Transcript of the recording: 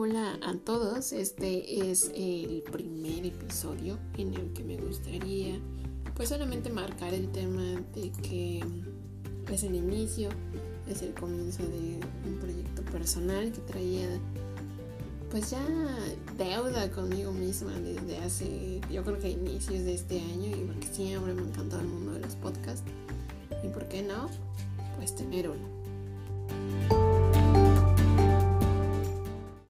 Hola a todos. este es el primer episodio en el que me gustaría pues solamente marcar el tema de que es el inicio, es el comienzo de un proyecto personal que traía pues ya deuda conmigo misma desde hace yo creo que inicios de este año y porque siempre me ha encantado el mundo de los podcasts y por qué no pues tener uno.